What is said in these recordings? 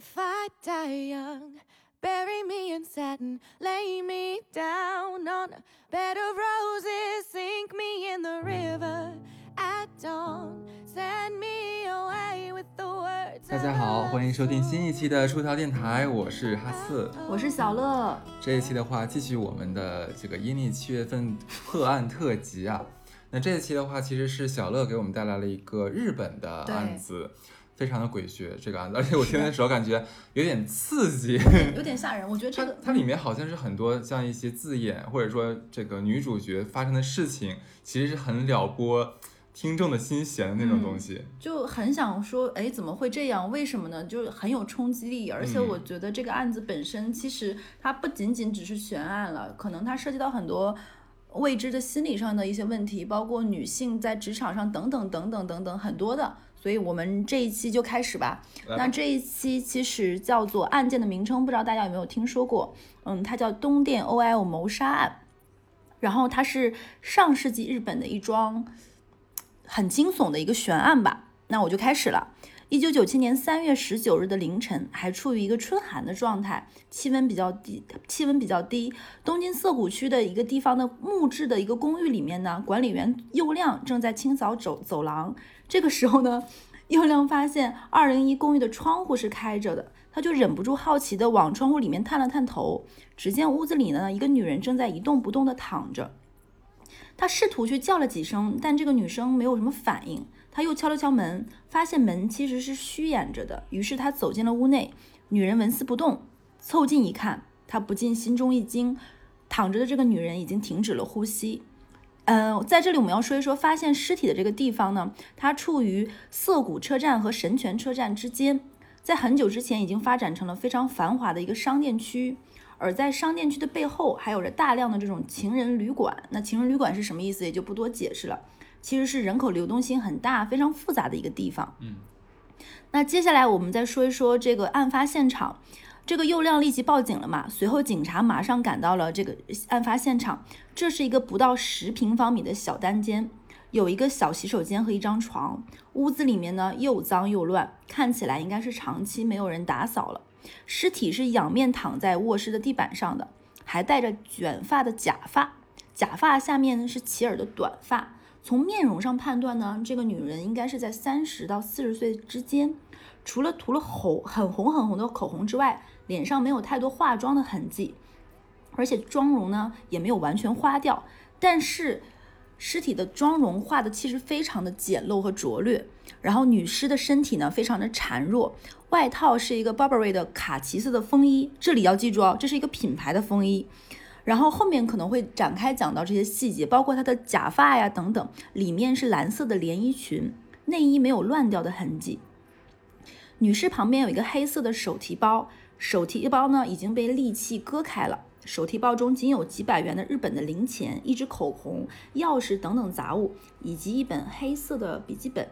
If I die young, bury me in satin, lay me down on a bed of roses, sink me in the river at dawn, send me away with the words. 大家好，欢迎收听新一期的出逃电台，我是哈四。我是小乐，这一期的话，继续我们的这个阴历七月份破案特辑啊。那这一期的话，其实是小乐给我们带来了一个日本的案子，非常的诡谲这个案子，而且我听的时候感觉有点刺激。有点吓人。我觉得这它个它里面好像是很多像一些字眼，或者说这个女主角发生的事情，其实是很撩拨听众的心弦的那种东西。就很想说，哎，怎么会这样？为什么呢？就是很有冲击力，而且嗯我觉得这个案子本身其实它不仅仅只是悬案了，可能它涉及到很多未知的心理上的一些问题，包括女性在职场上等等等等等等很多的。所以我们这一期就开始吧。那这一期其实叫做案件的名称，不知道大家有没有听说过？嗯，它叫东电 OL 谋杀案。然后它是上世纪日本的一桩很惊悚的一个悬案吧。那我就开始了。一九九七年三月十九日的凌晨，还处于一个春寒的状态，气温比较低，气温比较低。东京涩谷区的一个地方的木质的一个公寓里面呢，管理员佑亮正在清扫走走廊。这个时候呢，佑亮发现二零一公寓的窗户是开着的，他就忍不住好奇的往窗户里面探了探头，只见屋子里呢，一个女人正在一动不动的躺着。他试图去叫了几声，但这个女生没有什么反应。他又敲了敲门，发现门其实是虚掩着的。于是他走进了屋内，女人纹丝不动。凑近一看，他不禁心中一惊，躺着的这个女人已经停止了呼吸。嗯，在这里我们要说一说发现尸体的这个地方呢，它处于涩谷车站和神泉车站之间，在很久之前已经发展成了非常繁华的一个商店区。而在商店区的背后，还有着大量的这种情人旅馆。那情人旅馆是什么意思，也就不多解释了。其实是人口流动性很大、非常复杂的一个地方。嗯，那接下来我们再说一说这个案发现场。这个佑亮立即报警了嘛，随后警察马上赶到了这个案发现场。这是一个不到十平方米的小单间，有一个小洗手间和一张床。屋子里面呢又脏又乱，看起来应该是长期没有人打扫了。尸体是仰面躺在卧室的地板上的，还戴着卷发的假发，假发下面是齐耳的短发。从面容上判断呢，这个女人应该是在三十到四十岁之间，除了涂了红很红很红的口红之外，脸上没有太多化妆的痕迹，而且妆容呢也没有完全花掉。但是尸体的妆容画的其实非常的简陋和拙劣，然后女尸的身体呢非常的孱弱，外套是一个 Burberry 的卡其色的风衣，这里要记住哦，这是一个品牌的风衣。然后后面可能会展开讲到这些细节，包括她的假发呀等等，里面是蓝色的连衣裙，内衣没有乱掉的痕迹。女士旁边有一个黑色的手提包，手提包呢已经被利器割开了，手提包中仅有几百元的日本的零钱、一支口红、钥匙等等杂物，以及一本黑色的笔记本。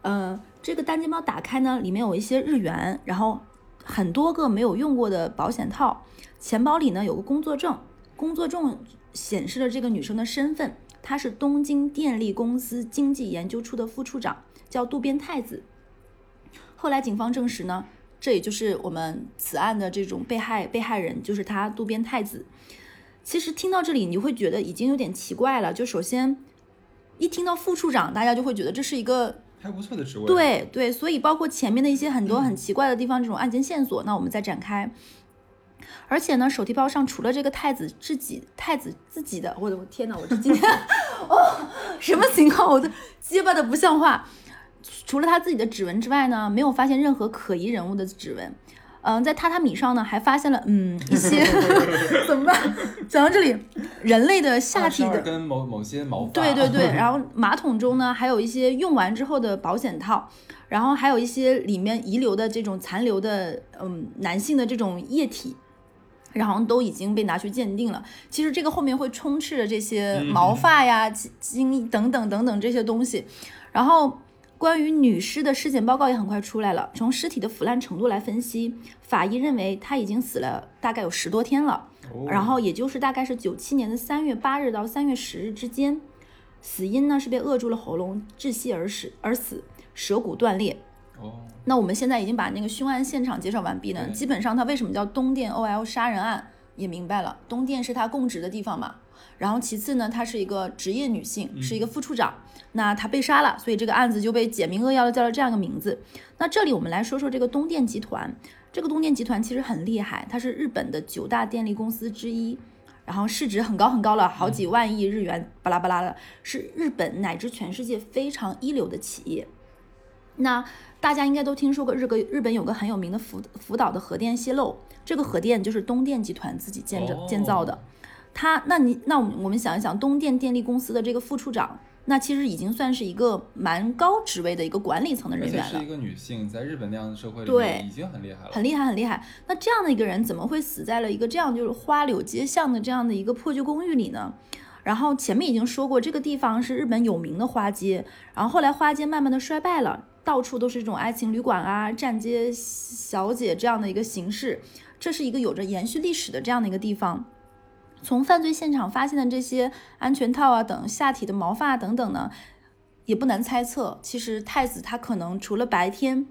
呃，这个单肩包打开呢，里面有一些日元，然后很多个没有用过的保险套。钱包里呢有个工作证，工作证显示了这个女生的身份，她是东京电力公司经济研究处的副处长，叫渡边太子。后来警方证实呢，这也就是我们此案的这种被害被害人，就是他渡边太子。其实听到这里，你会觉得已经有点奇怪了。就首先一听到副处长，大家就会觉得这是一个还不错的职位。，对对，所以包括前面的一些很多很奇怪的地方，这种案件线索，那我们再展开。而且呢，手提包上除了这个太子自己太子自己的，我的我天哪，我这今天哦什么情况？我都结巴的不像话。除了他自己的指纹之外呢，没有发现任何可疑人物的指纹。嗯，在榻榻米上呢，还发现了嗯一些 怎么办？讲到这里，人类的下体的跟某某些毛发。对对对，然后马桶中呢还有一些用完之后的保险套，然后还有一些里面遗留的这种残留的嗯男性的这种液体，然后都已经被拿去鉴定了。其实这个后面会充斥着这些毛发呀、精精等等等等这些东西，然后。关于女尸的尸检报告也很快出来了。从尸体的腐烂程度来分析，法医认为她已经死了大概有十多天了。哦然后也就是大概是九七年的三月八日到三月十日之间，死因呢是被扼住了喉咙窒息而死而死，舌骨断裂。哦，那我们现在已经把那个凶案现场介绍完毕呢，基本上它为什么叫东电 OL 杀人案也明白了，东电是他供职的地方嘛。然后其次呢，她是一个职业女性，是一个副处长，那她被杀了，所以这个案子就被简明扼要的叫了这样一个名字。那这里我们来说说这个东电集团，这个东电集团其实很厉害，它是日本的九大电力公司之一。然后市值很高很高了，好几万亿日元，巴拉巴拉的，是日本乃至全世界非常一流的企业。那大家应该都听说过日个日本有个很有名的福福岛的核电泄漏，这个核电就是东电集团自己建造、建造的。他，那你那我们我们想一想，东电电力公司的这个副处长，那其实已经算是一个蛮高职位的一个管理层的人员了是一。个女性，在日本那样的社会里对面已经很厉害了。很厉害，很厉害。那这样的一个人怎么会死在了一个这样就是花柳街巷的这样的一个破旧公寓里呢？然后前面已经说过，这个地方是日本有名的花街，然后后来花街慢慢的衰败了，到处都是这种爱情旅馆啊、站街小姐这样的一个形式，这是一个有着延续历史的这样的一个地方。从犯罪现场发现的这些安全套啊等下体的毛发等等呢，也不难猜测，其实太子他可能除了白天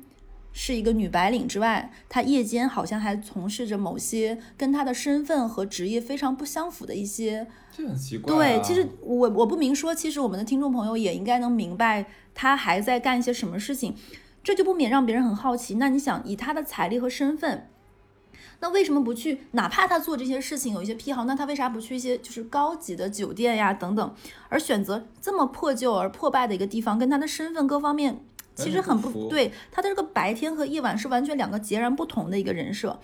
是一个女白领之外，她夜间好像还从事着某些跟她的身份和职业非常不相符的一些。这很奇怪、啊。对，其实我我不明说，其实我们的听众朋友也应该能明白她还在干一些什么事情，这就不免让别人很好奇。那你想，以她的财力和身份。那为什么不去？哪怕她做这些事情有一些癖好，那她为啥不去一些就是高级的酒店呀等等，而选择这么破旧而破败的一个地方？跟她的身份各方面其实很不对，他的这个白天和夜晚是完全两个截然不同的一个人设。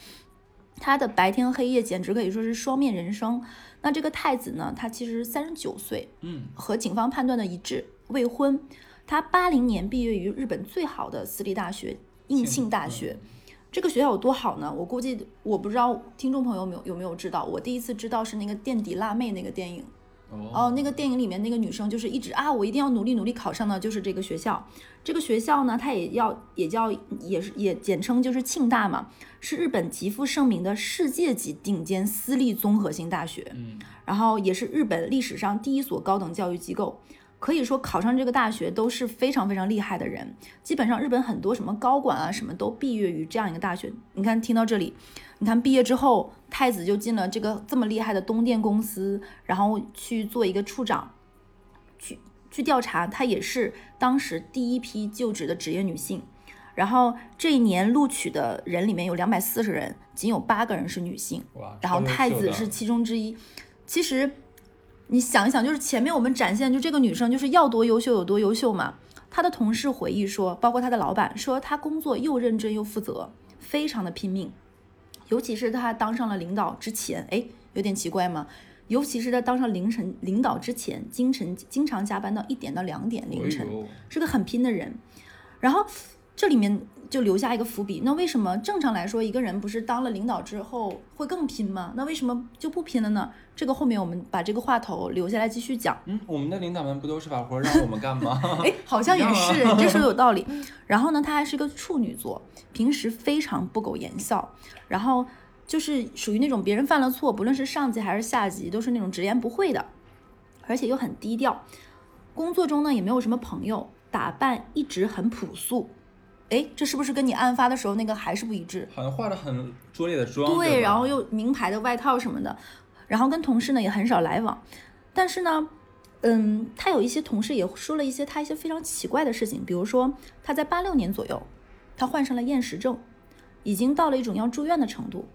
他的白天黑夜简直可以说是双面人生。那这个太子呢，他其实三十九岁，嗯，和警方判断的一致，未婚。他八零年毕业于日本最好的私立大学应庆大学。这个学校有多好呢？我估计我不知道听众朋友有没有有没有知道，我第一次知道是那个垫底辣妹那个电影。哦，哦，那个电影里面那个女生就是一直啊，我一定要努力努力考上的就是这个学校。这个学校呢，它也要也叫也是也简称就是庆大嘛，是日本极负盛名的世界级顶尖私立综合性大学。嗯，然后也是日本历史上第一所高等教育机构。可以说考上这个大学都是非常非常厉害的人，基本上日本很多什么高管啊什么都毕业于这样一个大学。你看，听到这里，你看毕业之后，太子就进了这个这么厉害的东电公司，然后去做一个处长，去去调查，她也是当时第一批就职的职业女性。然后这一年录取的人里面有两百四十人，仅有八个人是女性。然后太子是其中之一。其实你想一想，就是前面我们展现就这个女生就是要多优秀有多优秀嘛。她的同事回忆说，包括她的老板说，她工作又认真又负责，非常的拼命。尤其是他当上了领导之前，哎，有点奇怪吗？尤其是他当上凌晨领导之前，经常经常加班到一点到两点凌晨哎，是个很拼的人。然后这里面就留下一个伏笔，那为什么正常来说一个人不是当了领导之后会更拼吗？那为什么就不拼了呢？这个后面我们把这个话头留下来继续讲。嗯，我们的领导们不都是把活儿让我们干吗？哎，好像也是，这说有道理。然后呢，她还是个处女座，平时非常不苟言笑，然后就是属于那种别人犯了错，不论是上级还是下级，都是那种直言不讳的，而且又很低调。工作中呢也没有什么朋友，打扮一直很朴素。哎，这是不是跟你案发的时候那个还是不一致？好像化了很拙劣的妆，对，吧然后又名牌的外套什么的，然后跟同事呢也很少来往，但是呢，嗯，他有一些同事也说了一些他一些非常奇怪的事情，比如说他在八六年左右，他患上了厌食症，已经到了一种要住院的程度。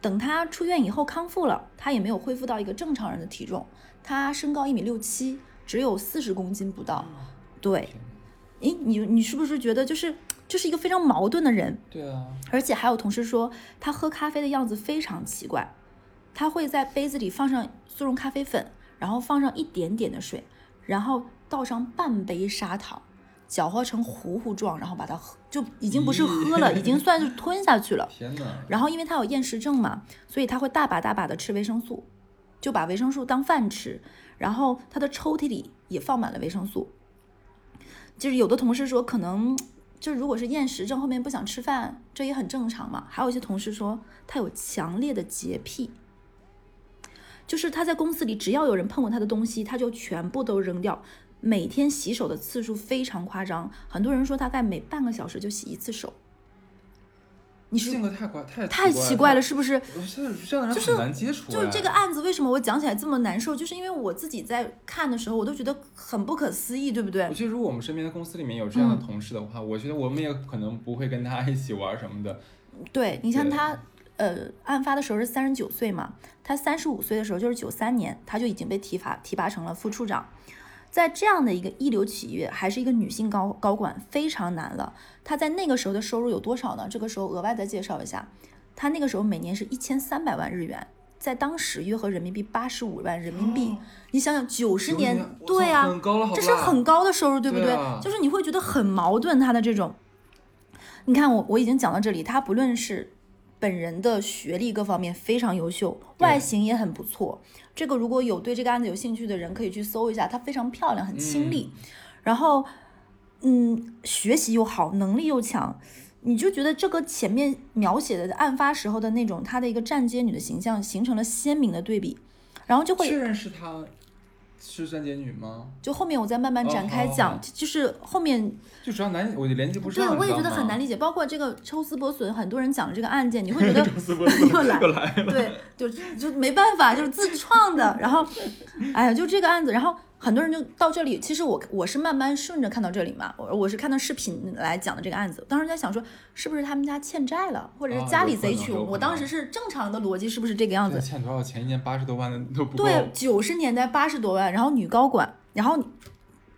等他出院以后康复了，他也没有恢复到一个正常人的体重，他身高一米六七，只有四十公斤不到。对，诶，你你是不是觉得就是就是一个非常矛盾的人？对啊，而且还有同事说，他喝咖啡的样子非常奇怪，他会在杯子里放上速溶咖啡粉，然后放上一点点的水，然后倒上半杯砂糖，搅和成糊糊状，然后把它喝，就已经不是喝了，已经算是 吞下去了。然后因为他有厌食症嘛，所以他会大把大把的吃维生素，就把维生素当饭吃，然后他的抽屉里也放满了维生素。就是有的同事说，可能就如果是厌食症，后面不想吃饭，这也很正常嘛。还有一些同事说，他有强烈的洁癖，就是他在公司里只要有人碰过他的东西，他就全部都扔掉。每天洗手的次数非常夸张，很多人说大概每半个小时就洗一次手。你是性格太怪，太太奇怪了，是不是？我现在这样的人就是很难接触哎。就是这个案子为什么我讲起来这么难受？就是因为我自己在看的时候，我都觉得很不可思议，对不对我？觉得如果我们身边的公司里面有这样的嗯同事的话，我觉得我们也可能不会跟他一起玩什么的。对你像他，呃，案发的时候是三十九岁嘛，他三十五岁的时候就是九三年，他就已经被提拔提拔成了副处长。在这样的一个一流企业，还是一个女性高高管，非常难了。她在那个时候的收入有多少呢？这个时候额外再介绍一下，她那个时候每年是一千三百万日元，在当时约合人民币八十五万人民币。你想想，九十90年年，对啊，这是很高的收入，对不对啊就是你会觉得很矛盾，她的这种。你看我我已经讲到这里，她不论是本人的学历各方面非常优秀，外形也很不错。这个如果有对这个案子有兴趣的人，可以去搜一下，她非常漂亮，很清丽，然后嗯，学习又好，能力又强。你就觉得这个前面描写的案发时候的那种她的一个站街女的形象形成了鲜明的对比，然后就会确认是她是三姐女吗？就后面我再慢慢展开讲，好就是后面就主要难，我就连接不对。我也觉得很难理理解。包括这个抽丝剥笋，很多人讲的这个案件，你会觉得 又来了。对，就就没办法，就是自创的。然后，哎呀，就这个案子，然后很多人就到这里。其实我我是慢慢顺着看到这里嘛，我我是看到视频来讲的这个案子。当时在想说，是不是他们家欠债了，或者哦是家里贼穷？我当时是正常的逻辑，是不是这个样子？欠多少钱？一年八十多万的都不够。对，九十年代八十多万，然后女高管，然后你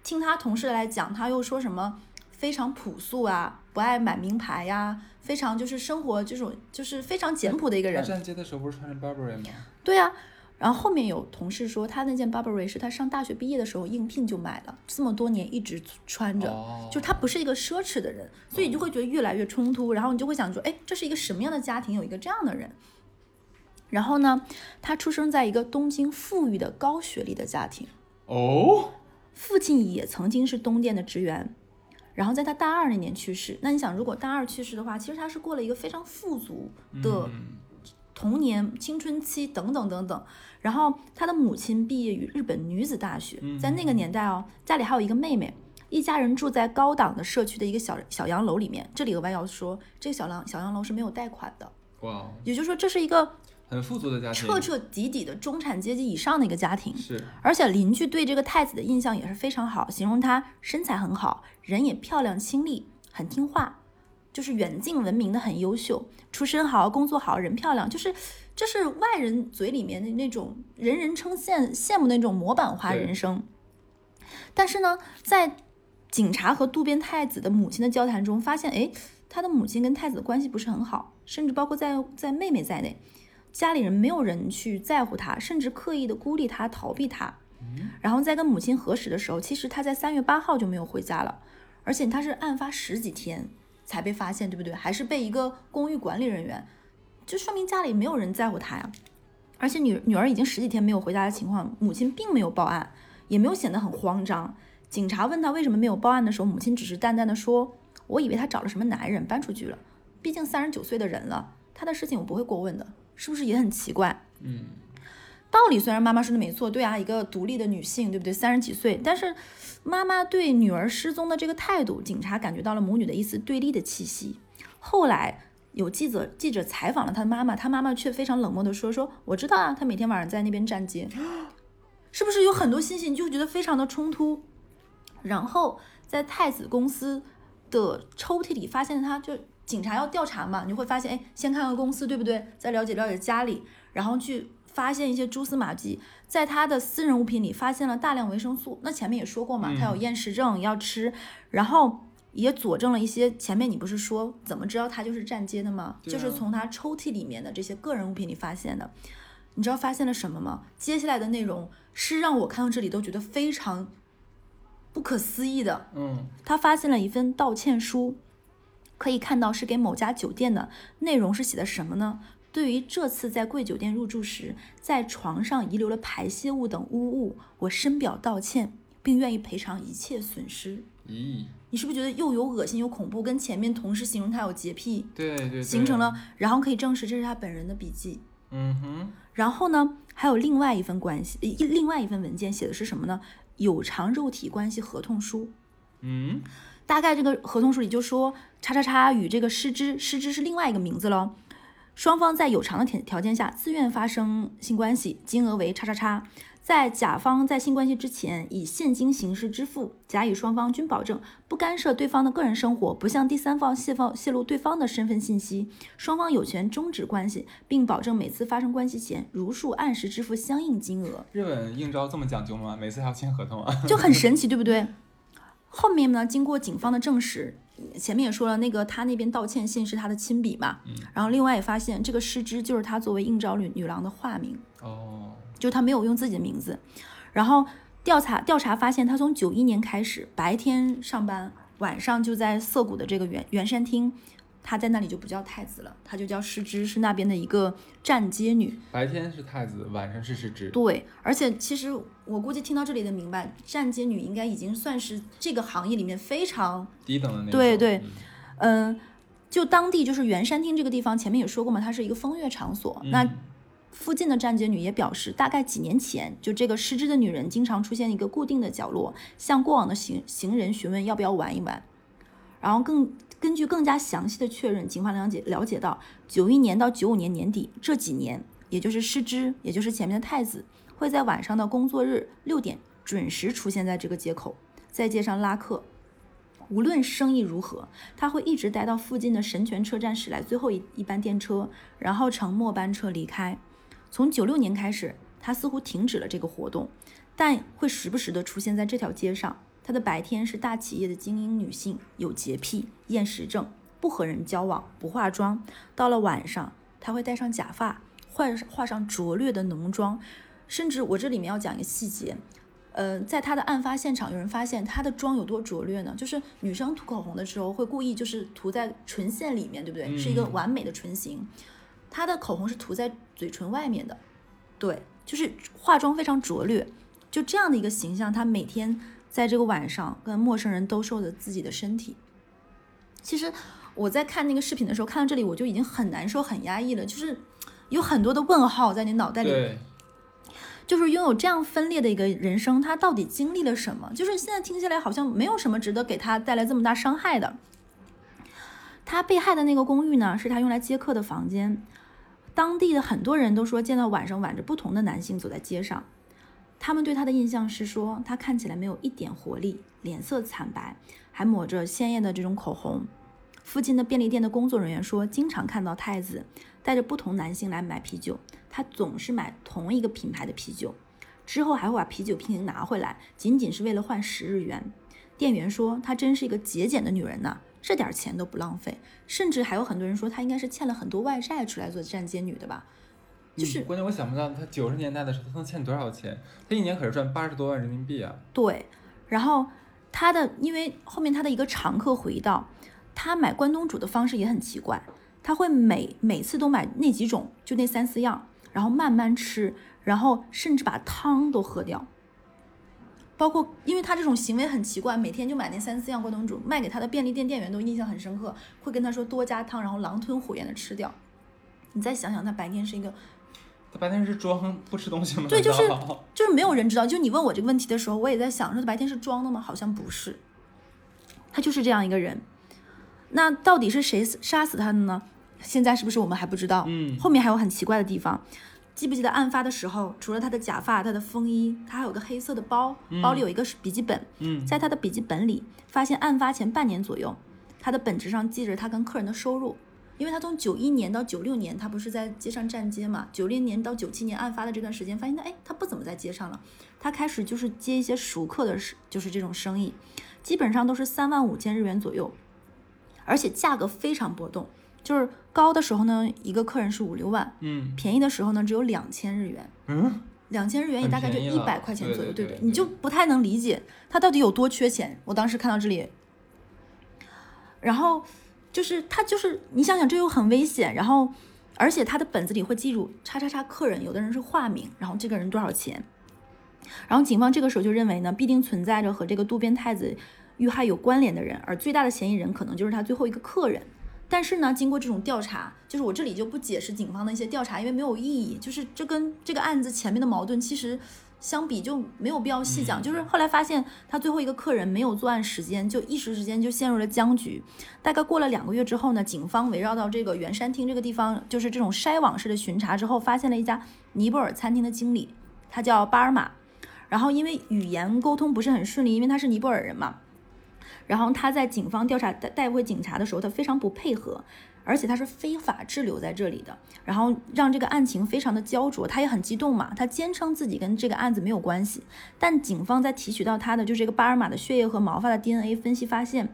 听她同事来讲，她又说什么非常朴素啊，不爱买名牌呀、非常就是生活这种就是非常简朴的一个他人。站街的时候不是穿着 Burberry 吗？对呀、然后后面有同事说，他那件 Burberry 是他上大学毕业的时候应聘就买了，这么多年一直穿着。哦，就他不是一个奢侈的人，所以你就会觉得越来越冲突，然后你就会想说，哎，这是一个什么样的家庭，有一个这样的人？然后呢，他出生在一个东京富裕的高学历的家庭，哦，父亲也曾经是东电的职员，然后在他大二那年去世。那你想，如果大二去世的话，其实他是过了一个非常富足的嗯童年、青春期等等等等。然后他的母亲毕业于日本女子大学，在那个年代哦，家里还有一个妹妹，一家人住在高档的社区的一个小小洋楼里面。这里额外要说，这个小洋小洋楼是没有贷款的，哇，哦也就是说这是一个很富足的家庭，彻彻底底的中产阶级以上的一个家庭。是而且邻居对这个太子的印象也是非常好，形容他身材很好，人也漂亮清丽，很听话，就是远近闻名的很优秀，出身好，工作好，人漂亮，就是这是外人嘴里面的那种人人称羡羡慕那种模板化人生。但是呢，在警察和渡边太子的母亲的交谈中，发现，哎，他的母亲跟太子的关系不是很好，甚至包括在在妹妹在内，家里人没有人去在乎他，甚至刻意的孤立他、逃避他。然后在跟母亲核实的时候，其实他在三月八号就没有回家了，而且他是案发十几天才被发现，对不对？还是被一个公寓管理人员，就说明家里没有人在乎他呀。而且女女儿已经十几天没有回家的情况，母亲并没有报案，也没有显得很慌张。警察问他为什么没有报案的时候，母亲只是淡淡的说：“我以为他找了什么男人搬出去了，毕竟三十九岁的人了，他的事情我不会过问的。”是不是也很奇怪？嗯，道理虽然妈妈说的没错，对啊，一个独立的女性，对不对？三十几岁，但是妈妈对女儿失踪的这个态度，警察感觉到了母女的一丝对立的气息。后来有记者记者采访了她妈妈，她妈妈却非常冷漠的说：“说我知道啊，她每天晚上在那边站街。”是不是有很多信息你就觉得非常的冲突？然后在太子公司的抽屉里发现他就警察要调查嘛，你会发现，哎，先看看公司对不对，再了解了解家里，然后去发现一些蛛丝马迹，在他的私人物品里发现了大量维生素。那前面也说过嘛，他有厌食症要吃，然后也佐证了一些前面你不是说怎么知道他就是站街的吗？啊就是从他抽屉里面的这些个人物品里发现的。你知道发现了什么吗？接下来的内容是让我看到这里都觉得非常不可思议的。嗯，他发现了一份道歉书，可以看到是给某家酒店的，内容是写的什么呢？对于这次在贵酒店入住时，在床上遗留了排泄物等污物，我深表道歉，并愿意赔偿一切损失。咦，你是不是觉得又有恶心又恐怖？跟前面同事形容他有洁癖对对对，形成了，然后可以证实这是他本人的笔记。嗯哼，然后呢，还有另外一份关系，另外一份文件写的是什么呢？有偿肉体关系合同书。嗯，大概这个合同书里就说，叉叉叉与这个失之，失之是另外一个名字喽。双方在有偿的条条件下自愿发生性关系，金额为叉叉叉。在甲方在性关系之前以现金形式支付，甲乙双方均保证不干涉对方的个人生活，不向第三方泄放泄露对方的身份信息。双方有权终止关系，并保证每次发生关系前如数按时支付相应金额。日本应招这么讲究吗？每次还要签合同啊？就很神奇，对不对？后面呢，经过警方的证实，前面也说了，那个他那边道歉信是他的亲笔嘛，然后另外也发现这个失之就是他作为应召女女郎的化名，哦，就他没有用自己的名字。然后调查调查发现，他从九一年开始，白天上班，晚上就在涩谷的这个圆圆山厅，他在那里就不叫太子了，他就叫失之，是那边的一个站街女。白天是太子，晚上是失之。对，而且其实我估计听到这里的明白，站街女应该已经算是这个行业里面非常，低等的那种。对对嗯嗯、就当地就是圆山厅这个地方，前面也说过嘛，它是一个风月场所。那嗯附近的站街女也表示，大概几年前，就这个失之的女人经常出现一个固定的角落，向过往的行行人询问要不要玩一玩。然后更根据更加详细的确认，警方了解了解到，九一年到九五年年底这几年，也就是失之，也就是前面的太子，会在晚上的工作日六点准时出现在这个街口，在街上拉客。无论生意如何，他会一直待到附近的神泉车站驶来最后一一班电车，然后乘末班车离开。从九六年开始，他似乎停止了这个活动，但会时不时的出现在这条街上。他的白天是大企业的精英女性，有洁癖、厌食症，不和人交往，不化妆。到了晚上，她会戴上假发，画上画上拙劣的浓妆，甚至我这里面要讲一个细节。呃，在她的案发现场，有人发现她的妆有多拙劣呢？就是女生涂口红的时候，会故意就是涂在唇线里面，对不对？是一个嗯完美的唇形。她的口红是涂在嘴唇外面的，对，就是化妆非常拙劣。就这样的一个形象，她每天在这个晚上跟陌生人兜售着自己的身体。其实我在看那个视频的时候，看到这里我就已经很难受、很压抑了，就是有很多的问号在你脑袋里对，就是拥有这样分裂的一个人生，他到底经历了什么？就是现在听起来好像没有什么值得给他带来这么大伤害的。他被害的那个公寓呢，是他用来接客的房间。当地的很多人都说见到晚上挽着不同的男性走在街上，他们对他的印象是说他看起来没有一点活力，脸色惨白，还抹着鲜艳的这种口红。附近的便利店的工作人员说，经常看到太子带着不同男性来买啤酒，他总是买同一个品牌的啤酒，之后还会把啤酒瓶拿回来，仅仅是为了换十日元。店员说，她真是一个节俭的女人呐，这点钱都不浪费。甚至还有很多人说，她应该是欠了很多外债出来做站街女的吧？就是嗯关键我想不到他九十年代的时候他能欠多少钱，他一年可是赚八十多万人民币啊。对，然后他的，因为后面他的一个常客回忆到，他买关东煮的方式也很奇怪，他会每每次都买那几种，就那三四样，然后慢慢吃，然后甚至把汤都喝掉。包括，因为他这种行为很奇怪，每天就买那三四样关东煮，卖给他的便利店店员都印象很深刻，会跟他说多加汤，然后狼吞虎咽的吃掉。你再想想，他白天是一个他白天是装不吃东西吗？对就是就是没有人知道。就你问我这个问题的时候，我也在想，说他白天是装的吗？好像不是，他就是这样一个人。那到底是谁杀死他的呢？现在是不是我们还不知道？嗯后面还有很奇怪的地方。记不记得案发的时候，除了他的假发、他的风衣，他还有个黑色的包，包里有一个笔记本。嗯，在他的笔记本里，发现案发前半年左右，他的本子上记着他跟客人的收入，因为他从九一年到九六年，他不是在街上站街嘛？九六年到九七年案发的这段时间，发现他哎，他不怎么在街上了，他开始就是接一些熟客的事，就是这种生意，基本上都是三万五千日元左右，而且价格非常波动，就是高的时候呢，一个客人是五六万，嗯便宜的时候呢只有两千日元。嗯，两千日元也大概就一百块钱左右，对不对？你就不太能理解他到底有多缺钱。我当时看到这里，然后就是他就是你想想，这又很危险，然后而且他的本子里会记住叉叉叉客人，有的人是化名，然后这个人多少钱。然后警方这个时候就认为呢，必定存在着和这个渡边太子遇害有关联的人，而最大的嫌疑人可能就是他最后一个客人。但是呢，经过这种调查，就是我这里就不解释警方的一些调查，因为没有意义。就是这跟这个案子前面的矛盾其实相比就没有必要细讲。嗯就是后来发现他最后一个客人没有作案时间，就一时之间就陷入了僵局。大概过了两个月之后呢，警方围绕到这个圆山厅这个地方，就是这种筛网式的巡查之后，发现了一家尼泊尔餐厅的经理，他叫巴尔玛。然后因为语言沟通不是很顺利，因为他是尼泊尔人嘛，然后他在警方调查带带回警察的时候，他非常不配合，而且他是非法滞留在这里的，然后让这个案情非常的焦灼，他也很激动嘛，他坚称自己跟这个案子没有关系，但警方在提取到他的就是这个巴尔玛的血液和毛发的 DNA 分析发现，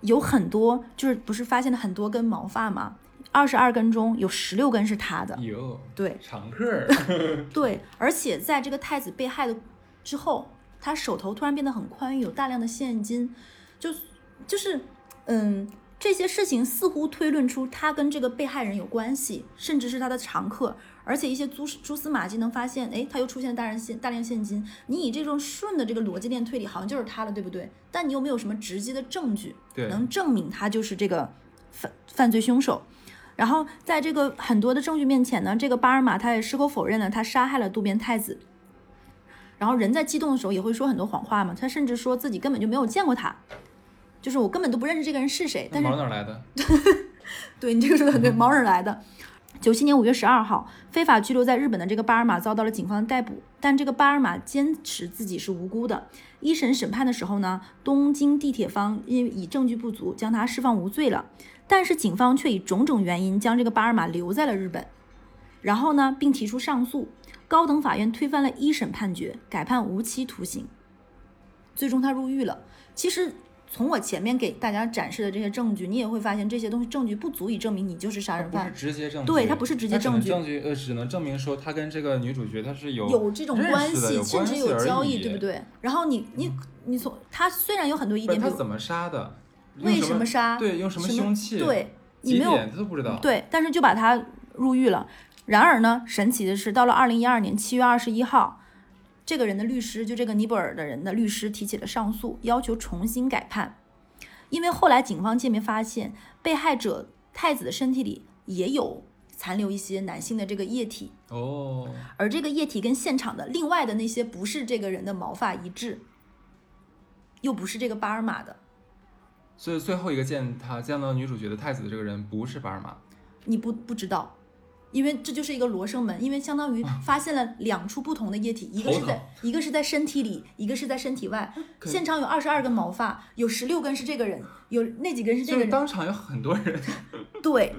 有很多就是不是发现了很多根毛发嘛，二十二根中有十六根是他的，有，对，常客儿，对，而且在这个太子被害的之后，他手头突然变得很宽裕，有大量的现金，就就是嗯，这些事情似乎推论出他跟这个被害人有关系，甚至是他的常客。而且一些蛛蛛丝马迹能发现，哎，他又出现大量现大量现金。你以这种顺的这个逻辑链推理，好像就是他了，对不对？但你又没有什么直接的证据，对，能证明他就是这个犯犯罪凶手。然后在这个很多的证据面前呢，这个巴尔玛他也矢口否认了他杀害了渡边太子。然后人在激动的时候也会说很多谎话嘛，他甚至说自己根本就没有见过他，就是我根本都不认识这个人是谁。但是毛哪儿来的？对你这个说的很对，毛哪儿来的？九七年五月十二号，非法拘留在日本的这个巴尔玛遭到了警方的逮捕，但这个巴尔玛坚持自己是无辜的。一审审判的时候呢，东京地铁方因为以证据不足，将他释放无罪了，但是警方却以种种原因将这个巴尔玛留在了日本，然后呢，并提出上诉，高等法院推翻了一审判决，改判无期徒刑，最终他入狱了。其实从我前面给大家展示的这些证据，你也会发现这些东西证据不足以证明你就是杀人犯不是犯，直接证据，对它不是直接证据证据呃，只能证明说他跟这个女主角他是有有这种关系，甚至有交易，对不对？然后你你你从他虽然有很多疑点，他怎么杀的？用为什什么杀，对，用什么凶器？，对你没有他都不知道。，对，但是就把他入狱了。然而呢，神奇的是，到了二零一二年七月二十一号，这个人的律师，就这个尼泊尔的人的律师提起了上诉，要求重新改判。因为后来警方界面发现，被害者太子的身体里也有残留一些男性的这个液体，哦，而这个液体跟现场的另外的那些不是这个人的毛发一致，又不是这个巴尔玛的，所以最后一个见他见到女主角的太子的这个人不是巴尔玛，你不不知道，因为这就是一个罗生门，因为相当于发现了两处不同的液体，一个是在一个是在身体里，一个是在身体外。现场有二十二根毛发，有十六根是这个人，有那几根是这个人。当场有很多人。对。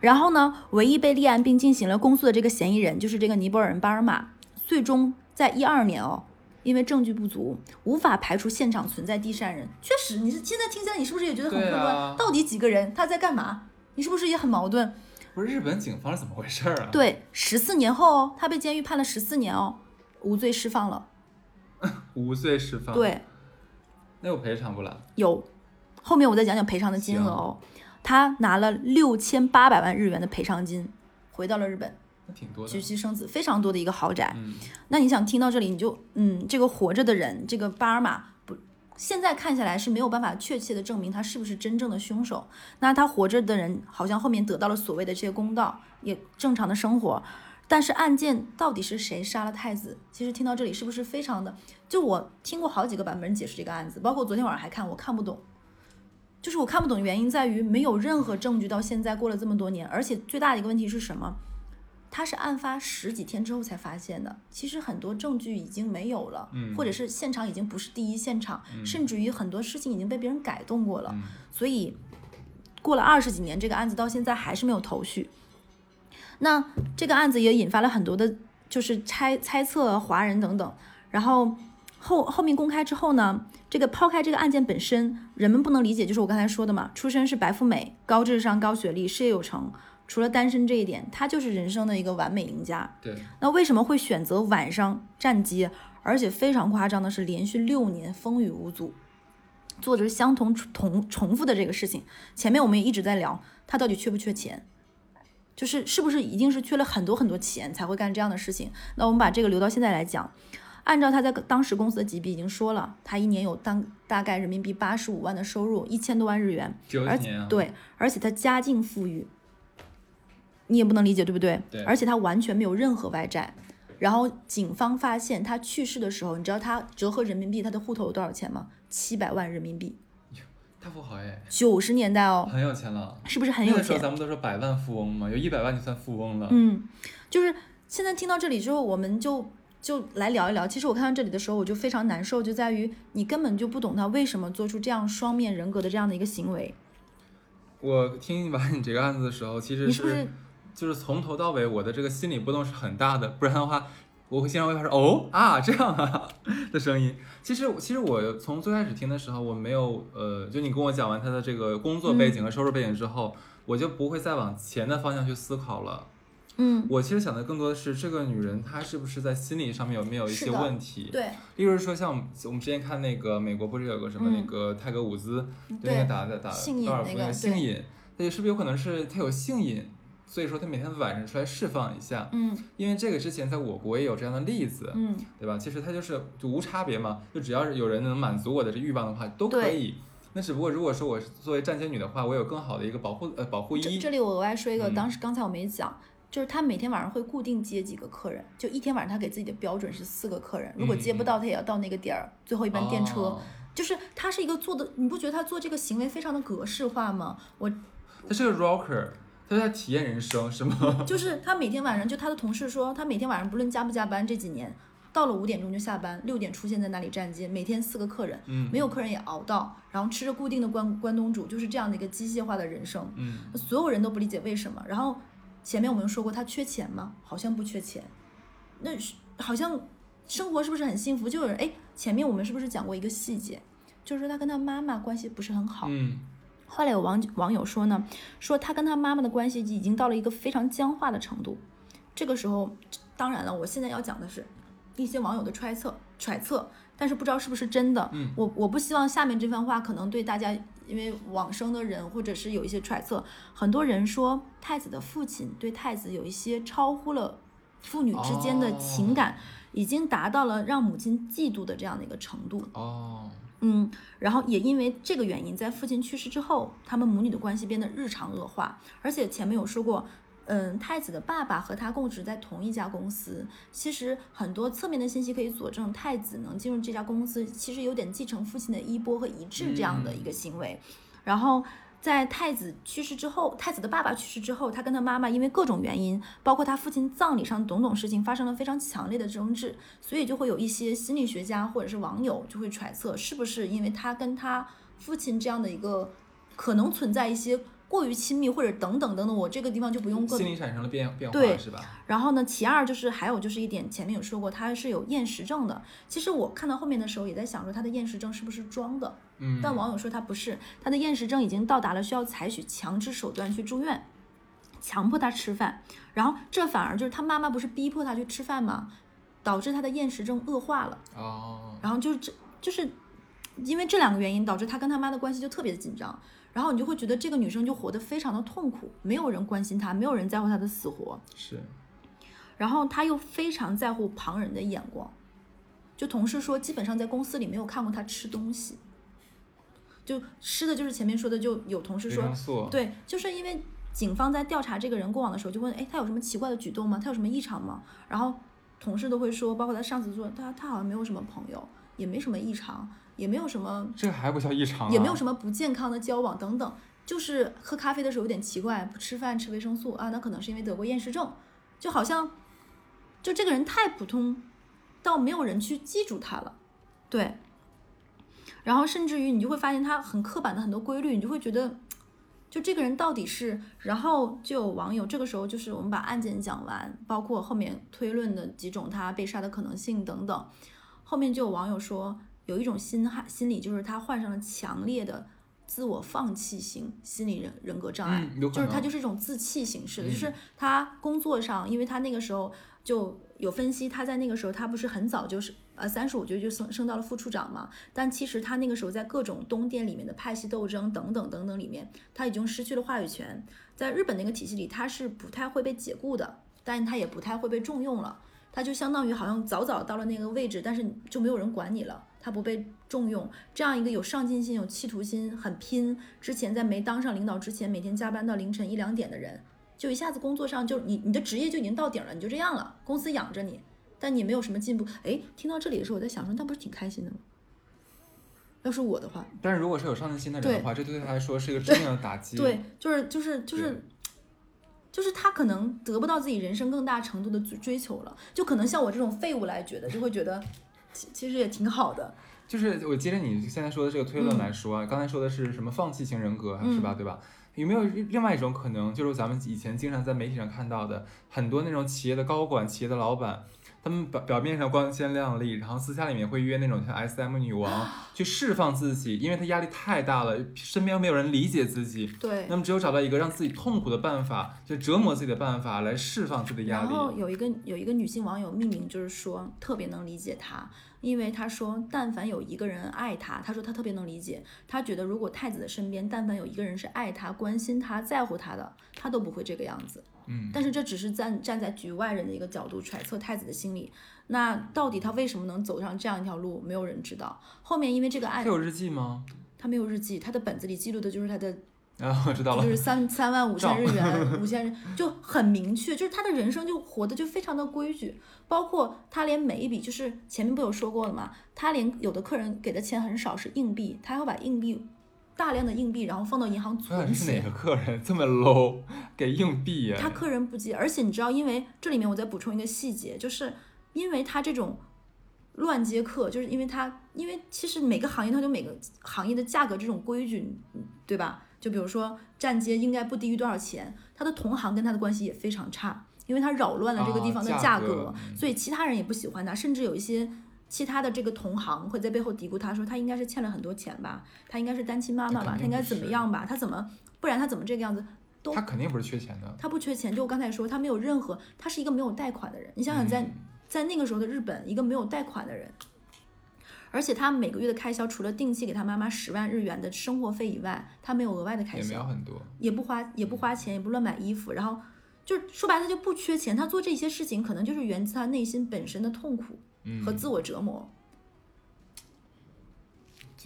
然后呢，唯一被立案并进行了公诉的这个嫌疑人就是这个尼泊尔人巴尔玛，最终在一二年哦，因为证据不足，无法排除现场存在第三人。确实，你是现在听起来，你是不是也觉得很混乱？啊到底几个人？他在干嘛？你是不是也很矛盾？不是日本警方是怎么回事儿啊？，对，十四年后哦，他被监狱判了十四年哦，无罪释放了。无罪释放。，对，那有赔偿不啦？有，后面我再讲讲赔偿的金额哦。他拿了六千八百万日元的赔偿金，回到了日本，那挺多的娶。妻生子，非常多的一个豪宅。嗯，那你想听到这里，你就嗯，这个活着的人，这个巴尔玛不，现在看下来是没有办法确切的证明他是不是真正的凶手。那他活着的人，好像后面得到了所谓的这些公道，也正常的生活。但是案件到底是谁杀了太子？其实听到这里是不是非常的？就我听过好几个版本解释这个案子，包括昨天晚上还看，我看不懂。就是我看不懂的，原因在于没有任何证据，到现在过了这么多年，而且最大的一个问题是什么？他是案发十几天之后才发现的，其实很多证据已经没有了，嗯或者是现场已经不是第一现场，嗯甚至于很多事情已经被别人改动过了，嗯所以过了二十几年，这个案子到现在还是没有头绪。那这个案子也引发了很多的，就是猜猜测、华人等等。然后后后面公开之后呢，这个抛开这个案件本身，人们不能理解，就是我刚才说的嘛，出身是白富美，高智商、高学历，事业有成，除了单身这一点，他就是人生的一个完美赢家。对，那为什么会选择晚上站街？而且非常夸张的是，连续六年风雨无阻，做着相同重重复的这个事情。前面我们也一直在聊，他到底缺不缺钱？就是是不是一定是缺了很多很多钱才会干这样的事情？那我们把这个留到现在来讲。按照他在当时公司的级别已经说了，他一年有当大概人民币八十五万的收入，一千多万日元，而对，而且他家境富裕，你也不能理解，对不对？对而且他完全没有任何外债，然后警方发现他去世的时候，你知道他折合人民币他的户头有多少钱吗？七百万人民币，大富豪哎，九十年代哦，很有钱了。是不是很有钱？那个时候咱们都说百万富翁嘛，有一百万就算富翁了。嗯，就是现在听到这里之后，我们就就来聊一聊。其实我看到这里的时候，我就非常难受，就在于你根本就不懂他为什么做出这样双面人格的这样的一个行为。我听完你这个案子的时候，其实你是不是就是从头到尾我的这个心理波动是很大的，不然的话，我会经常会发出哦啊这样啊的声音。其实其实我从最开始听的时候，我没有呃，就你跟我讲完他的这个工作背景和收入背景之后，我就不会再往钱的方向去思考了。嗯，我其实想的更多的是这个女人她是不是在心理上面有没有一些问题？对例如说像我们之前看那个美国不是有个什么那嗯个泰格伍兹，就那对个打打打高尔夫那那个性瘾，那是不是有可能是他有性瘾，所以说他每天晚上出来释放一下？嗯因为这个之前在我国也有这样的例子，嗯，对吧？其实它就是就无差别嘛，就只要是有人能满足我的这欲望的话，都可以。那只不过如果说我是作为站街女的话，我有更好的一个保护呃保护衣。这这里我额外说一个，嗯当时刚才我没讲。就是他每天晚上会固定接几个客人，就一天晚上他给自己的标准是四个客人，如果接不到他也要到那个点儿，最后一班电车。哦就是他是一个做的，你不觉得他做这个行为非常的格式化吗？我他是个 rocker，他在体验人生是吗？就是他每天晚上，就他的同事说，他每天晚上不论加不加班，这几年到了五点钟就下班，六点出现在那里站街，每天四个客人，嗯没有客人也熬到，然后吃着固定的关关东煮，就是这样的一个机械化的人生，嗯，所有人都不理解为什么。然后前面我们说过，他缺钱吗？好像不缺钱，那是好像生活是不是很幸福？就有人哎，前面我们是不是讲过一个细节，就是说他跟他妈妈关系不是很好，嗯后来有网网友说呢，说他跟他妈妈的关系已经到了一个非常僵化的程度。这个时候，当然了，我现在要讲的是一些网友的揣测揣测，但是不知道是不是真的。嗯我我不希望下面这番话可能对大家，因为往生的人或者是有一些揣测，很多人说太子的父亲对太子有一些超乎了父女之间的情感，已经达到了让母亲嫉妒的这样的一个程度。哦，嗯，然后也因为这个原因，在父亲去世之后，他们母女的关系变得日常恶化。而且前面有说过，嗯，太子的爸爸和他供职在同一家公司。其实很多侧面的信息可以佐证，太子能进入这家公司，其实有点继承父亲的衣钵和遗志这样的一个行为。然后在太子去世之后，太子的爸爸去世之后，他跟他妈妈因为各种原因，包括他父亲葬礼上种种事情，发生了非常强烈的争执，所以就会有一些心理学家或者是网友就会揣测，是不是因为他跟他父亲这样的一个可能存在一些过于亲密或者等等等等，我这个地方就不用各心理产生了变变化对是吧？然后呢，其二就是还有就是一点，前面有说过他是有厌食症的。其实我看到后面的时候也在想说他的厌食症是不是装的，嗯，但网友说他不是，他的厌食症已经到达了需要采取强制手段去住院，强迫他吃饭。然后这反而就是他妈妈不是逼迫他去吃饭吗？导致他的厌食症恶化了。哦，然后就是这就是因为这两个原因，导致他跟他妈的关系就特别的紧张。然后你就会觉得这个女生就活得非常的痛苦，没有人关心她，没有人在乎她的死活。是，然后他又非常在乎旁人的眼光，就同事说，基本上在公司里没有看过他吃东西，就吃的就是前面说的，就有同事说对，就是因为警方在调查这个人过往的时候，就问，哎，他有什么奇怪的举动吗？他有什么异常吗？然后同事都会说，包括他上司说，他他好像没有什么朋友，也没什么异常，也没有什么这还不叫异常、啊，也没有什么不健康的交往等等，就是喝咖啡的时候有点奇怪，不吃饭吃维生素啊，那可能是因为得过厌食症，就好像就这个人太普通，到没有人去记住他了，对。然后甚至于你就会发现他很刻板的很多规律，你就会觉得，就这个人到底是，然后就有网友这个时候就是我们把案件讲完，包括后面推论的几种他被杀的可能性等等，后面就有网友说有一种心害心理，就是他患上了强烈的自我放弃型心理人人格障碍，嗯就是他就是一种自弃形式的，嗯。就是他工作上，因为他那个时候就有分析，他在那个时候他不是很早就是呃三十五岁就升升到了副处长嘛，但其实他那个时候在各种东电里面的派系斗争等等等等里面，他已经失去了话语权，在日本那个体系里，他是不太会被解雇的，但他也不太会被重用了。他就相当于好像早早到了那个位置，但是就没有人管你了，他不被重用。这样一个有上进心、有企图心、很拼，之前在没当上领导之前，每天加班到凌晨一两点的人，就一下子工作上就你你的职业就已经到顶了，你就这样了，公司养着你，但你没有什么进步。哎，听到这里的时候，我在想说，那不是挺开心的吗？要是我的话，但是如果是有上进心的人的话，这对他来说是一个致命的打击。对，就是就是就是就是他可能得不到自己人生更大程度的追追求了，就可能像我这种废物来觉得，就会觉得其其实也挺好的。就是我接着你现在说的这个推论嗯来说啊，刚才说的是什么放弃型人格，是吧？对吧？有没有另外一种可能，就是咱们以前经常在媒体上看到的很多那种企业的高管、企业的老板，他们表表面上光鲜亮丽，然后私下里面会约那种像 S M 女王去释放自己，因为她压力太大了，身边又没有人理解自己，对，那么只有找到一个让自己痛苦的办法，就折磨自己的办法来释放自己的压力然后力。有一个有一个女性网友匿名就是说特别能理解她，因为她说但凡有一个人爱她，她说她特别能理解，她觉得如果太子的身边但凡有一个人是爱她、关心她、在乎她的，她都不会这个样子。嗯，但是这只是站站在局外人的一个角度揣测太子的心理。那到底他为什么能走上这样一条路，没有人知道。后面因为这个案他，有日记吗？他没有日记，他的本子里记录的就是他的 啊，我知道了就。是三 三万五千日元，五千日就很明确，就是他的人生就活得就非常的规矩，包括他连每一笔，就是前面不有说过了嘛，他连有的客人给的钱很少是硬币，他还会把硬币大量的硬币，然后放到银行存起。是哪个客人这么 low，给硬币呀？他客人不接，而且你知道，因为这里面我再补充一个细节，就是因为他这种乱接客，就是因为他，因为其实每个行业它就每个行业的价格这种规矩，嗯对吧？就比如说站街应该不低于多少钱，他的同行跟他的关系也非常差，因为他扰乱了这个地啊方的价格，所以其他人也不喜欢他，甚至有一些。其他的这个同行会在背后嘀咕他说他应该是欠了很多钱吧，他应该是单亲妈妈吧，他应该怎么样吧，他怎么不然他怎么这个样子？都他肯定不是缺钱的。他不缺钱，就我刚才说，他没有任何，他是一个没有贷款的人。你想想在，在、那个时候的日本，一个没有贷款的人，而且他每个月的开销，除了定期给他妈妈十万日元的生活费以外，他没有额外的开也没有销，很多，也不花也不花钱，也不乱买衣服，然后就说白了他就不缺钱。他做这些事情，可能就是源自他内心本身的痛苦嗯，和自我折磨。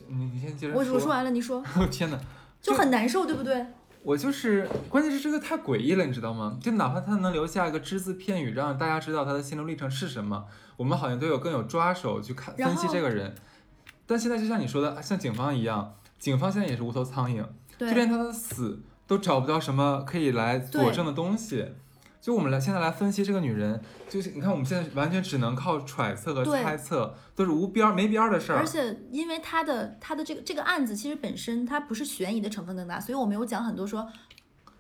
你你先接着我我说完了，你说 哦天哪，就很难受，对不对？我就是，关键是这个太诡异了，你知道吗？就哪怕他能留下一个只字片语，让大家知道他的心路历程是什么，我们好像都有更有抓手去看分析这个人。但现在就像你说的，像警方一样，警方现在也是无头苍蝇，就连他的死都找不到什么可以来佐证的东西。就我们来现在来分析这个女人，就是你看我们现在完全只能靠揣测和猜测，都是无边儿没边儿的事儿而。且因为她的她的这个这个案子其实本身它不是悬疑的成分更大，所以我没有讲很多说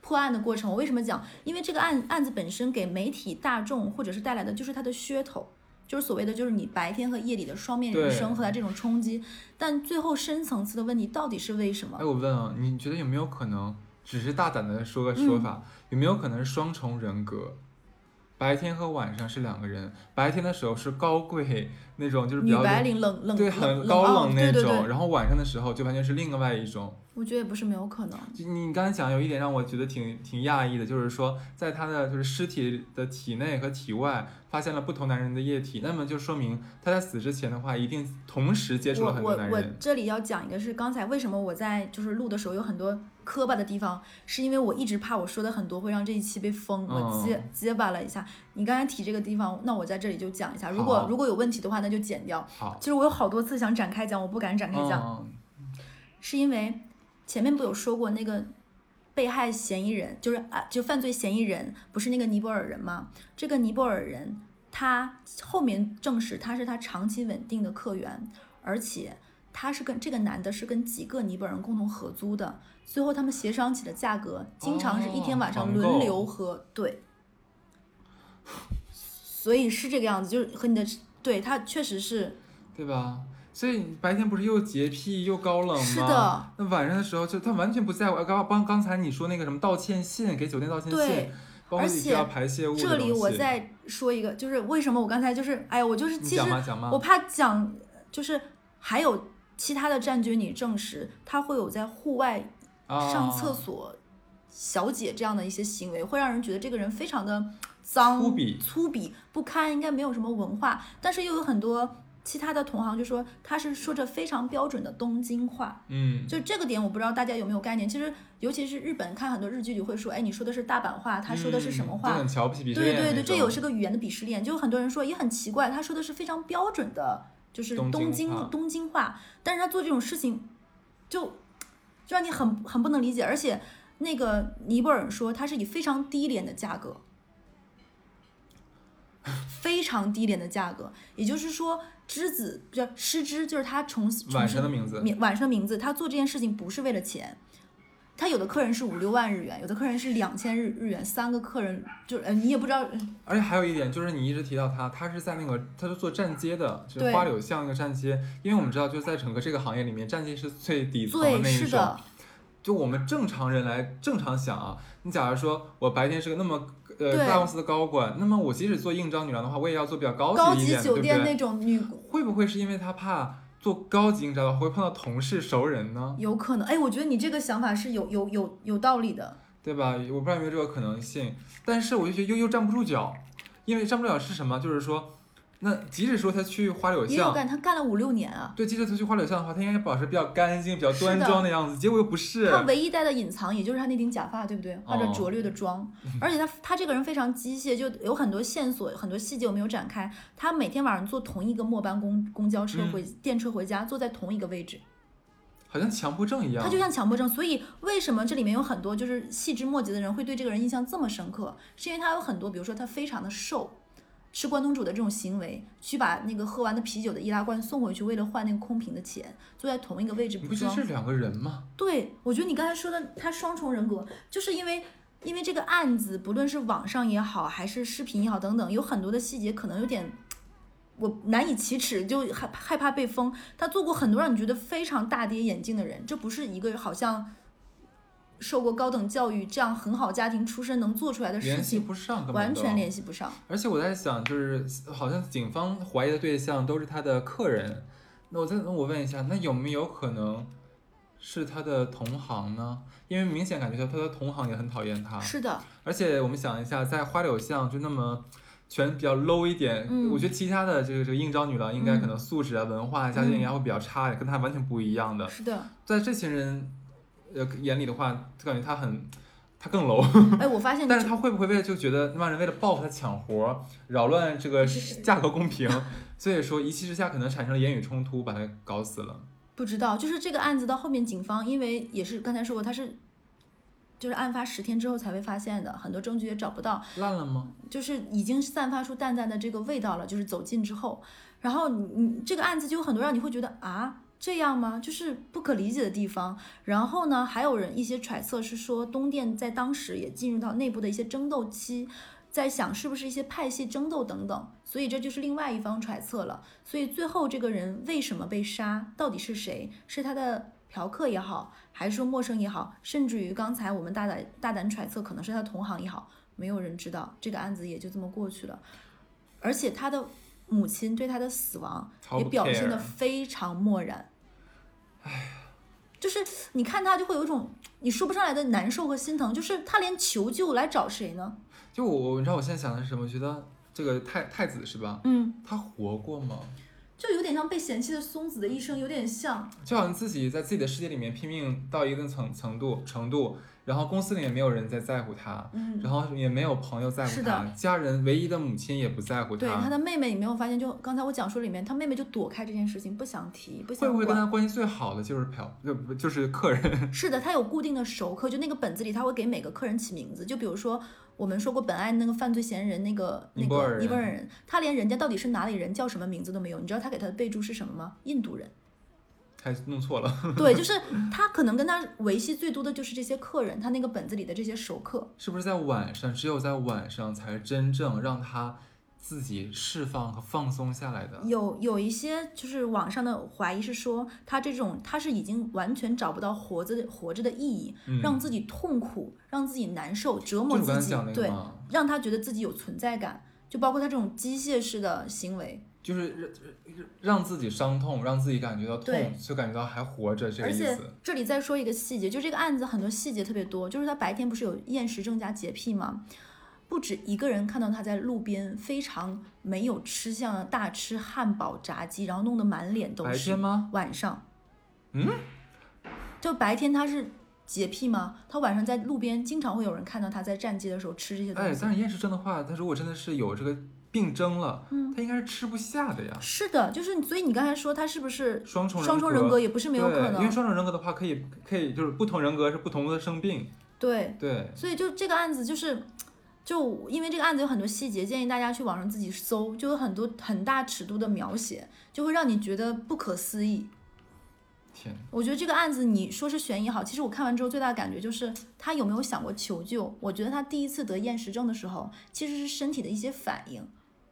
破案的过程。我为什么讲？因为这个案案子本身给媒体大众或者是带来的就是它的噱头，就是所谓的就是你白天和夜里的双面人生和它这种冲击。但最后深层次的问题到底是为什么哎，么？我问啊，你觉得有没有可能，只是大胆的说个嗯说法，有没有可能是双重人格？白天和晚上是两个人，白天的时候是高贵那种，就是比较女白领冷冷对，很高冷那种，对对对，然后晚上的时候就完全是另外一种。我觉得也不是没有可能。就你刚才讲有一点让我觉得挺挺讶异的，就是说在他的就是尸体的体内和体外发现了不同男人的液体，那么就说明他在死之前的话，一定同时接触了很我我我多男人。这里要讲一个是刚才为什么我在就是录的时候有很多磕巴的地方，是因为我一直怕我说的很多会让这一期被封，我嗯结结巴了一下。你刚才提这个地方，那我在这里就讲一下。如果如果有问题的话，那就剪掉。好，其实我有好多次想展开讲，我不敢展开讲，嗯，是因为前面不有说过那个。被害嫌疑人就是啊，就犯罪嫌疑人不是那个尼泊尔人吗？这个尼泊尔人他后面证实他是他长期稳定的客源，而且他是跟这个男的是跟几个尼泊尔人共同合租的，最后他们协商起的价格，经常是一天晚上轮流喝，对，所以是这个样子，就是和你的对他确实是对吧？所以白天不是又洁癖又高冷吗？是的。那晚上的时候就他完全不在乎。刚刚刚才你说那个什么道歉信，给酒店道歉信对，包括而且你需要排泄物的这里我再说一个，就是为什么我刚才就是哎呀，我就是你其实我怕讲就是还有其他的战军，你证实他会有在户外啊上厕所小姐这样的一些行为，会让人觉得这个人非常的脏、粗鄙粗鄙不堪，应该没有什么文化，但是又有很多其他的同行就说他是说着非常标准的东京话，嗯，就这个点我不知道大家有没有概念。其实尤其是日本看很多日剧里会说，哎，你说的是大阪话，他说的是什么话？嗯很瞧不起鄙视对对对，这有是个语言的鄙视链，就很多人说也很奇怪，他说的是非常标准的，就是东京东京话东京话，但是他做这种事情就就让你很很不能理解，而且那个尼泊尔说他是以非常低廉的价格。非常低廉的价格，也就是说，之子不叫失之，就是他从从晚事上的名字，晚上的名字，他做这件事情不是为了钱，他有的客人是五六万日元，有的客人是两千日日元，三个客人就呃你也不知道，而且还有一点就是你一直提到他，他是在那个他是做站街的，就是花柳巷那个站街，因为我们知道就在整个这个行业里面，站街是最底层的对，那一种。是的，就我们正常人来正常想啊，你假如说我白天是个那么呃对大公司的高管，那么我即使做应招女郎的话，我也要做比较高高级级一点的，对酒店那不对？种女会不会是因为他怕做高级营销的话会碰到同事熟人呢？有可能，哎，我觉得你这个想法是有有有有道理的，对吧？我不知道有没有这个可能性，但是我就觉得又又站不住脚，因为站不住脚是什么？就是说，那即使说他去花柳巷，也有干，他干了五六年啊，对，即使他去花柳巷的话，他应该保持比较干净、比较端庄的样子，结果又不是。他唯一带的隐藏也就是他那顶假发，对不对？化着哦拙劣的妆，而且他他这个人非常机械，就有很多线索、很多细节我没有展开。他每天晚上坐同一个末班公公交车嗯回、电车回家，坐在同一个位置。好像强迫症一样。他就像强迫症，所以为什么这里面有很多就是细枝末节的人会对这个人印象这么深刻？是因为他有很多，比如说他非常的瘦，吃关东煮的这种行为，去把那个喝完的啤酒的易拉罐送回去，为了换那个空瓶的钱，坐在同一个位置不觉得。是两个人吗？对，我觉得你刚才说的他双重人格，就是因为因为这个案子，不论是网上也好，还是视频也好，等等，有很多的细节可能有点我难以启齿，就害害怕被封。他做过很多让你觉得非常大跌眼镜的人，这不是一个好像受过高等教育、这样很好家庭出身能做出来的事联系情，完全联系不上。而且我在想，就是好像警方怀疑的对象都是他的客人，那我再那我问一下，那有没有可能是他的同行呢？因为明显感觉到他的同行也很讨厌他，是的，而且我们想一下，在花柳巷就那么。全比较 low 一点，嗯我觉得其他的这个这个应招女郎应该嗯可能素质啊、文化啊、家境应该会比较差一点，跟她完全不一样的。是的。在这群人呃眼里的话，就感觉他很，他更 low。哎，我发现但是他会不会为了就觉得那帮人为了报复他抢活儿，扰乱这个价格公平，所以说一气之下可能产生了言语冲突，把他搞死了。不知道，就是这个案子到后面，警方因为也是刚才说过，他是就是案发十天之后才被发现的，很多证据也找不到，烂了吗？就是已经散发出淡淡的这个味道了，就是走近之后，然后你你这个案子就有很多让你会觉得啊这样吗？就是不可理解的地方。然后呢，还有人一些揣测是说东电在当时也进入到内部的一些争斗期。在想是不是一些派系争斗等等，所以这就是另外一方揣测了。所以最后这个人为什么被杀，到底是谁？是他的嫖客也好，还是说陌生也好，甚至于刚才我们大胆大胆揣测，可能是他同行也好，没有人知道，这个案子也就这么过去了。而且他的母亲对他的死亡也表现得非常漠然。哎就是你看他就会有一种你说不上来的难受和心疼，就是他连求救来找谁呢？就我，你知道我现在想的是什么？我觉得这个太太子是吧？嗯，他活过吗？就有点像被嫌弃的松子的一生，有点像。就好像自己在自己的世界里面拼命到一定程程度程度，然后公司里也没有人在在乎他，嗯，然后也没有朋友在乎他，家人唯一的母亲也不在乎他对他的妹妹，你没有发现？就刚才我讲述里面，他妹妹就躲开这件事情，不想提，不想会不会跟。他关系最好的就是嫖，就就是客人？是的，他有固定的熟客，就那个本子里他会给每个客人起名字，就比如说我们说过本案那个犯罪嫌疑人那个那个尼泊尔人，他连人家到底是哪里人叫什么名字都没有，你知道他给他的备注是什么吗？印度人。还弄错了，对，就是他可能跟他维系最多的就是这些客人，他那个本子里的这些熟客。是不是在晚上？只有在晚上才是真正让他自己释放和放松下来的。有有一些就是网上的怀疑是说，他这种他是已经完全找不到活着的活着的意义，嗯让自己痛苦，让自己难受，折磨自己对，让他觉得自己有存在感，就包括他这种机械式的行为。就是让让自己伤痛，让自己感觉到痛，就感觉到还活着这个而且意思。这里再说一个细节，就这个案子很多细节特别多，就是他白天不是有厌食症加洁癖吗？不止一个人看到他在路边非常没有吃相的大吃汉堡、炸鸡，然后弄得满脸都白是。天吗？晚上，嗯，就白天他是洁癖吗？他晚上在路边经常会有人看到他在站街的时候吃这些东哎，西。但是厌食症的话，他如果真的是有这个病症了，嗯他应该是吃不下的呀。是的，就是所以你刚才说他是不是双重双重人格也不是没有可能，因为。双重人格的话，可以可以就是不同人格是不同的生病。对，对，所以就这个案子就是，就因为这个案子有很多细节，建议大家去网上自己搜，就有很多很大尺度的描写，就会让你觉得不可思议。天，我觉得这个案子你说是悬疑好，其实我看完之后最大的感觉就是他有没有想过求救？我觉得他第一次得厌食症的时候，其实是身体的一些反应，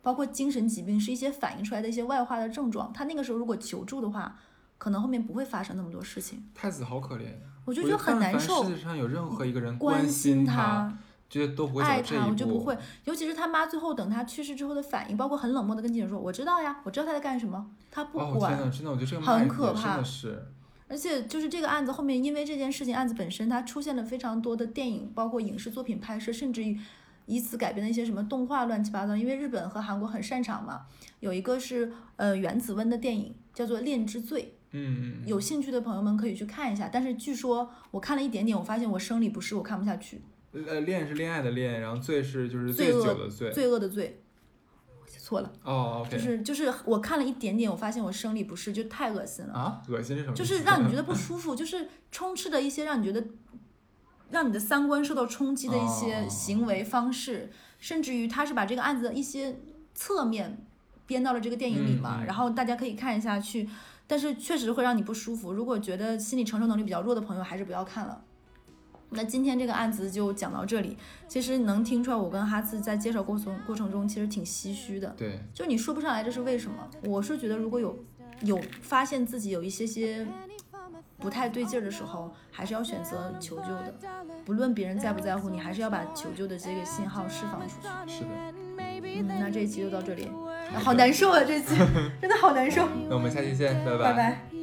包括精神疾病是一些反映出来的一些外化的症状。他那个时候如果求助的话，可能后面不会发生那么多事情。太子好可怜呀。我就觉得很难受世界上有任何一个人关心他，这些都不会走爱他。我就不会。尤其是他妈最后等他去世之后的反应，包括很冷漠的跟记者说：“我知道呀，我知道他在干什么。”他不哦，管。真的，我觉得这个很可怕真的是。而且就是这个案子后面，因为这件事情案子本身，它出现了非常多的电影，包括影视作品拍摄，甚至于以此改编的一些什么动画乱七八糟。因为日本和韩国很擅长嘛，有一个是呃原子温的电影叫做《恋之罪》，嗯嗯，有兴趣的朋友们可以去看一下。但是据说我看了一点点，我发现我生理不适，我看不下去。呃，恋是恋爱的恋，然后罪是就是罪恶醉酒的罪。罪恶的罪，我写错了，哦。就是就是我看了一点点，我发现我生理不适，就太恶心了。啊，恶心是什么？就是让你觉得不舒服，就是充斥着一些让你觉得让你的三观受到冲击的一些哦行为方式，甚至于他是把这个案子的一些侧面编到了这个电影里嘛，然后大家可以看一下去，但是确实会让你不舒服。如果觉得心理承受能力比较弱的朋友，还是不要看了。那今天这个案子就讲到这里，其实能听出来，我跟哈次在介绍过程过程中其实挺唏嘘的。对，就你说不上来这是为什么。我是觉得如果有有发现自己有一些些不太对劲儿的时候，还是要选择求救的。不论别人在不在乎你，还是要把求救的这个信号释放出去。是的。嗯，那这一期就到这里，好难受啊，这期真的好难受，那我们下期见，拜拜拜。